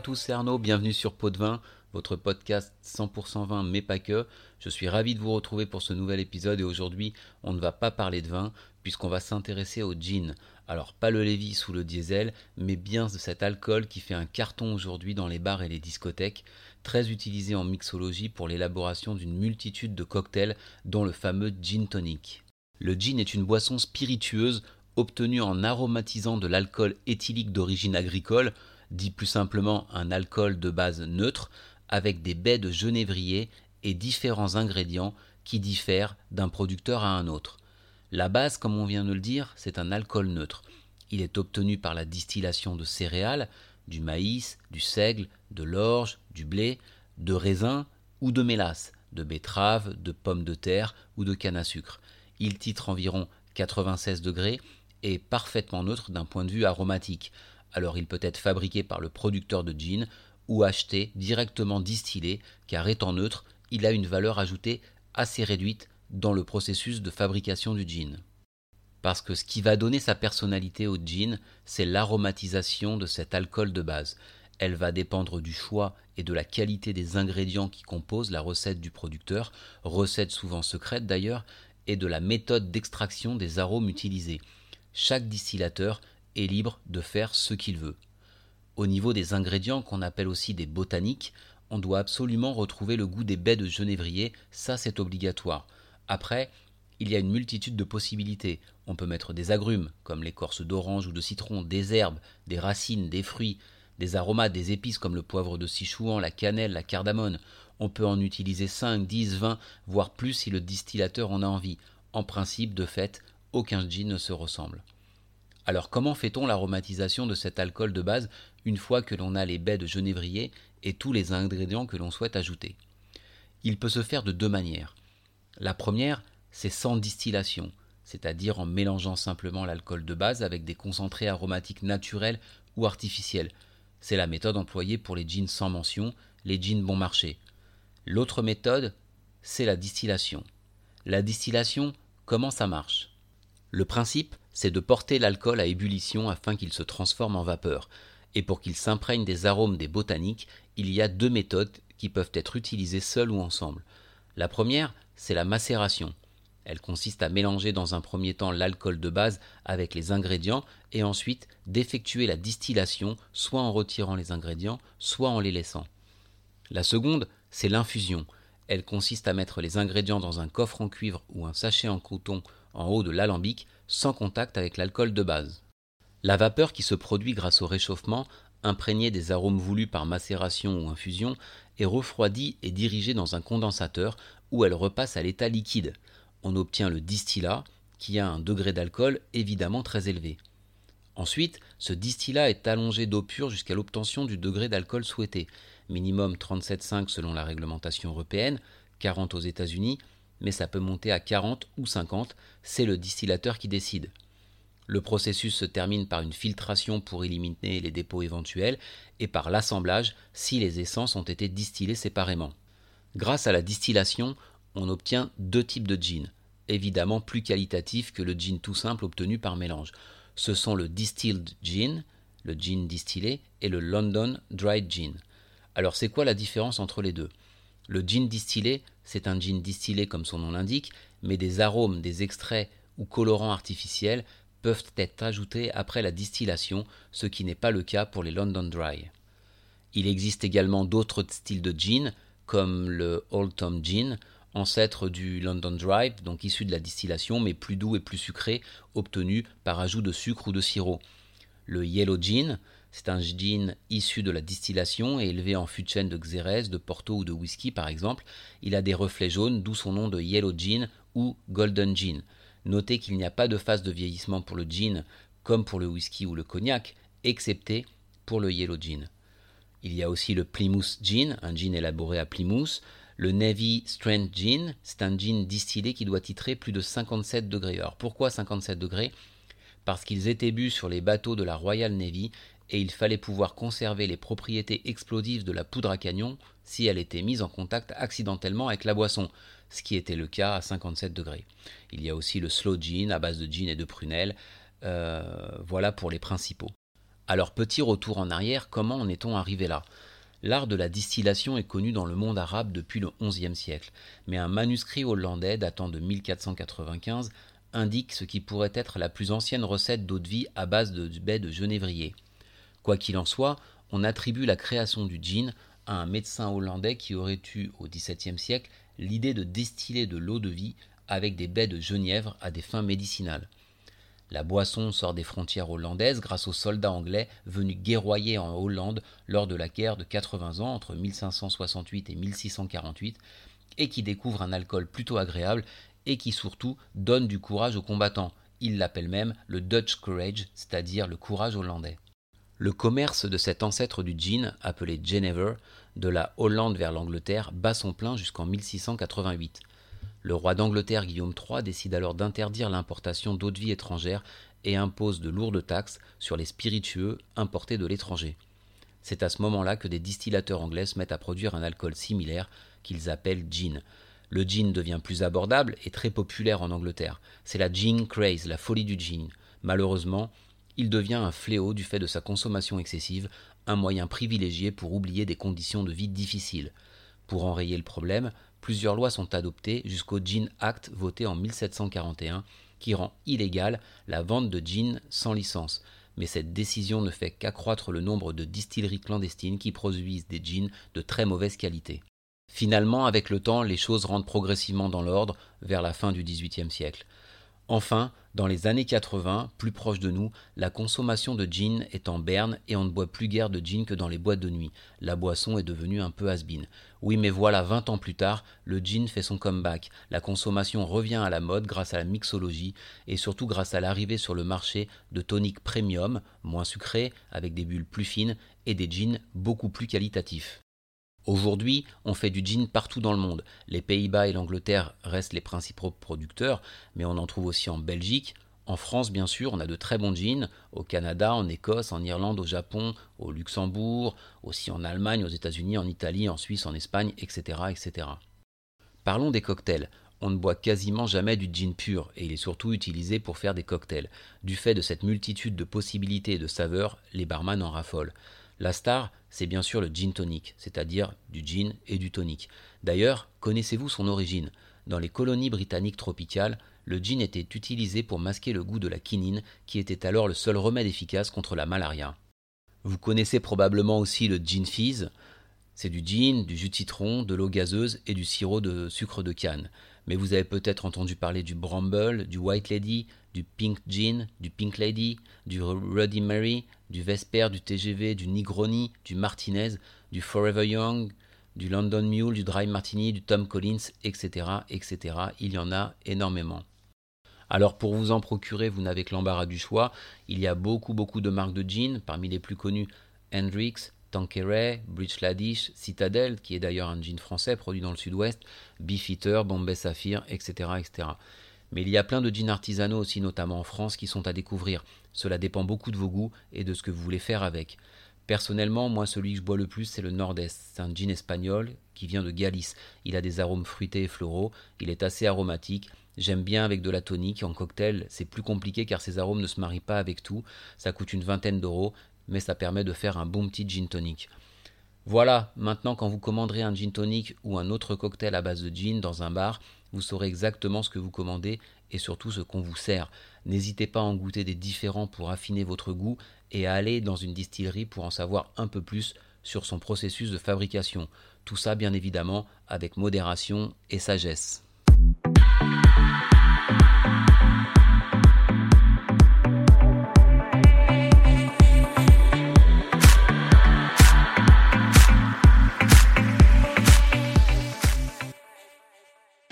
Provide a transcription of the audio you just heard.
à tous, c'est Arnaud, bienvenue sur Pot de Vin, votre podcast 100% vin mais pas que. Je suis ravi de vous retrouver pour ce nouvel épisode et aujourd'hui on ne va pas parler de vin puisqu'on va s'intéresser au gin. Alors pas le Lévis ou le diesel, mais bien de cet alcool qui fait un carton aujourd'hui dans les bars et les discothèques, très utilisé en mixologie pour l'élaboration d'une multitude de cocktails dont le fameux gin tonic. Le gin est une boisson spiritueuse obtenue en aromatisant de l'alcool éthylique d'origine agricole, dit plus simplement un alcool de base neutre, avec des baies de genévrier et différents ingrédients qui diffèrent d'un producteur à un autre. La base, comme on vient de le dire, c'est un alcool neutre. Il est obtenu par la distillation de céréales, du maïs, du seigle, de l'orge, du blé, de raisin ou de mélasse, de betterave, de pommes de terre ou de canne à sucre. Il titre environ 96 degrés et parfaitement neutre d'un point de vue aromatique. Alors il peut être fabriqué par le producteur de gin ou acheté directement distillé car étant neutre, il a une valeur ajoutée assez réduite dans le processus de fabrication du gin. Parce que ce qui va donner sa personnalité au gin, c'est l'aromatisation de cet alcool de base. Elle va dépendre du choix et de la qualité des ingrédients qui composent la recette du producteur, recette souvent secrète d'ailleurs, et de la méthode d'extraction des arômes utilisés. Chaque distillateur est libre de faire ce qu'il veut. Au niveau des ingrédients qu'on appelle aussi des botaniques, on doit absolument retrouver le goût des baies de genévrier, ça c'est obligatoire. Après, il y a une multitude de possibilités. On peut mettre des agrumes, comme l'écorce d'orange ou de citron, des herbes, des racines, des fruits, des aromates, des épices comme le poivre de Sichuan, la cannelle, la cardamone. On peut en utiliser 5, 10, 20, voire plus si le distillateur en a envie. En principe, de fait, aucun gin ne se ressemble. Alors comment fait-on l'aromatisation de cet alcool de base une fois que l'on a les baies de genévrier et tous les ingrédients que l'on souhaite ajouter? Il peut se faire de deux manières. La première, c'est sans distillation, c'est-à-dire en mélangeant simplement l'alcool de base avec des concentrés aromatiques naturels ou artificiels. C'est la méthode employée pour les jeans sans mention, les jeans bon marché. L'autre méthode, c'est la distillation. La distillation, comment ça marche? Le principe, c'est de porter l'alcool à ébullition afin qu'il se transforme en vapeur. Et pour qu'il s'imprègne des arômes des botaniques, il y a deux méthodes qui peuvent être utilisées seules ou ensemble. La première, c'est la macération. Elle consiste à mélanger dans un premier temps l'alcool de base avec les ingrédients et ensuite d'effectuer la distillation soit en retirant les ingrédients, soit en les laissant. La seconde, c'est l'infusion. Elle consiste à mettre les ingrédients dans un coffre en cuivre ou un sachet en coton en haut de l'alambic sans contact avec l'alcool de base. La vapeur qui se produit grâce au réchauffement, imprégnée des arômes voulus par macération ou infusion, est refroidie et dirigée dans un condensateur où elle repasse à l'état liquide. On obtient le distillat, qui a un degré d'alcool évidemment très élevé. Ensuite, ce distillat est allongé d'eau pure jusqu'à l'obtention du degré d'alcool souhaité, minimum 37,5 selon la réglementation européenne, 40 aux États-Unis, mais ça peut monter à 40 ou 50, c'est le distillateur qui décide. Le processus se termine par une filtration pour éliminer les dépôts éventuels et par l'assemblage si les essences ont été distillées séparément. Grâce à la distillation, on obtient deux types de gin, évidemment plus qualitatifs que le gin tout simple obtenu par mélange. Ce sont le distilled gin, le gin distillé, et le London dried gin. Alors c'est quoi la différence entre les deux? Le gin distillé, c'est un gin distillé comme son nom l'indique, mais des arômes, des extraits ou colorants artificiels peuvent être ajoutés après la distillation, ce qui n'est pas le cas pour les London Dry. Il existe également d'autres styles de gin, comme le Old Tom Gin, ancêtre du London Dry, donc issu de la distillation, mais plus doux et plus sucré, obtenu par ajout de sucre ou de sirop. Le Yellow Gin, c'est un gin issu de la distillation et élevé en fût de chêne de Xérès, de Porto ou de whisky par exemple. Il a des reflets jaunes, d'où son nom de Yellow Gin ou Golden Gin. Notez qu'il n'y a pas de phase de vieillissement pour le gin comme pour le whisky ou le cognac, excepté pour le Yellow Gin. Il y a aussi le Plymouth Gin, un gin élaboré à Plymouth. Le Navy Strength Gin, c'est un gin distillé qui doit titrer plus de 57 degrés. Alors pourquoi 57 degrés? Parce qu'ils étaient bu sur les bateaux de la Royal Navy et il fallait pouvoir conserver les propriétés explosives de la poudre à canon si elle était mise en contact accidentellement avec la boisson, ce qui était le cas à 57 degrés. Il y a aussi le slow gin à base de gin et de prunelle. Euh, voilà pour les principaux. Alors petit retour en arrière, comment en est-on arrivé là? L'art de la distillation est connu dans le monde arabe depuis le XIe siècle, mais un manuscrit hollandais datant de 1495 indique ce qui pourrait être la plus ancienne recette d'eau-de-vie à base de baie de genévrier. Quoi qu'il en soit, on attribue la création du gin à un médecin hollandais qui aurait eu au XVIIe siècle l'idée de distiller de l'eau de vie avec des baies de genièvre à des fins médicinales. La boisson sort des frontières hollandaises grâce aux soldats anglais venus guerroyer en Hollande lors de la guerre de 80 ans entre 1568 et 1648 et qui découvre un alcool plutôt agréable et qui surtout donne du courage aux combattants. Ils l'appellent même le Dutch Courage, c'est-à-dire le courage hollandais. Le commerce de cet ancêtre du gin, appelé Genever, de la Hollande vers l'Angleterre, bat son plein jusqu'en 1688. Le roi d'Angleterre Guillaume III décide alors d'interdire l'importation d'eau-de-vie étrangère et impose de lourdes taxes sur les spiritueux importés de l'étranger. C'est à ce moment-là que des distillateurs anglais se mettent à produire un alcool similaire qu'ils appellent gin. Le gin devient plus abordable et très populaire en Angleterre. C'est la gin craze, la folie du gin. Malheureusement, il devient un fléau du fait de sa consommation excessive, un moyen privilégié pour oublier des conditions de vie difficiles. Pour enrayer le problème, plusieurs lois sont adoptées jusqu'au Gin Act voté en 1741 qui rend illégale la vente de gin sans licence. Mais cette décision ne fait qu'accroître le nombre de distilleries clandestines qui produisent des gins de très mauvaise qualité. Finalement, avec le temps, les choses rentrent progressivement dans l'ordre vers la fin du XVIIIe siècle. Enfin, dans les années 80, plus proche de nous, la consommation de gin est en berne et on ne boit plus guère de gin que dans les boîtes de nuit. La boisson est devenue un peu has -been. Oui, mais voilà, 20 ans plus tard, le gin fait son comeback. La consommation revient à la mode grâce à la mixologie et surtout grâce à l'arrivée sur le marché de toniques premium, moins sucrés, avec des bulles plus fines et des gins beaucoup plus qualitatifs. Aujourd'hui, on fait du gin partout dans le monde. Les Pays-Bas et l'Angleterre restent les principaux producteurs, mais on en trouve aussi en Belgique. En France, bien sûr, on a de très bons gins. Au Canada, en Écosse, en Irlande, au Japon, au Luxembourg, aussi en Allemagne, aux États-Unis, en Italie, en Suisse, en Espagne, etc., etc. Parlons des cocktails. On ne boit quasiment jamais du gin pur et il est surtout utilisé pour faire des cocktails. Du fait de cette multitude de possibilités et de saveurs, les barman en raffolent. La star, c'est bien sûr le gin tonic, c'est-à-dire du gin et du tonic. D'ailleurs, connaissez-vous son origine? Dans les colonies britanniques tropicales, le gin était utilisé pour masquer le goût de la quinine, qui était alors le seul remède efficace contre la malaria. Vous connaissez probablement aussi le gin fizz. C'est du gin, du jus de citron, de l'eau gazeuse et du sirop de sucre de canne. Mais vous avez peut-être entendu parler du Bramble, du White Lady, du Pink Gin, du Pink Lady, du Ruddy Mary, du Vesper, du TGV, du Negroni, du Martinez, du Forever Young, du London Mule, du Dry Martini, du Tom Collins, etc., etc. Il y en a énormément. Alors pour vous en procurer, vous n'avez que l'embarras du choix. Il y a beaucoup beaucoup de marques de gin, parmi les plus connues Hendrix, Tanqueray, Bridge Ladish, Citadel, qui est d'ailleurs un gin français produit dans le sud-ouest, Beefeater, Bombay Sapphire, etc., etc. Mais il y a plein de jeans artisanaux aussi, notamment en France, qui sont à découvrir. Cela dépend beaucoup de vos goûts et de ce que vous voulez faire avec. Personnellement, moi, celui que je bois le plus, c'est le Nord-Est. C'est un gin espagnol qui vient de Galice. Il a des arômes fruités et floraux. Il est assez aromatique. J'aime bien avec de la tonique. En cocktail, c'est plus compliqué car ces arômes ne se marient pas avec tout. Ça coûte une vingtaine d'euros, mais ça permet de faire un bon petit gin tonic. Voilà, maintenant quand vous commanderez un gin tonic ou un autre cocktail à base de gin dans un bar, vous saurez exactement ce que vous commandez et surtout ce qu'on vous sert. N'hésitez pas à en goûter des différents pour affiner votre goût et à aller dans une distillerie pour en savoir un peu plus sur son processus de fabrication. Tout ça bien évidemment avec modération et sagesse.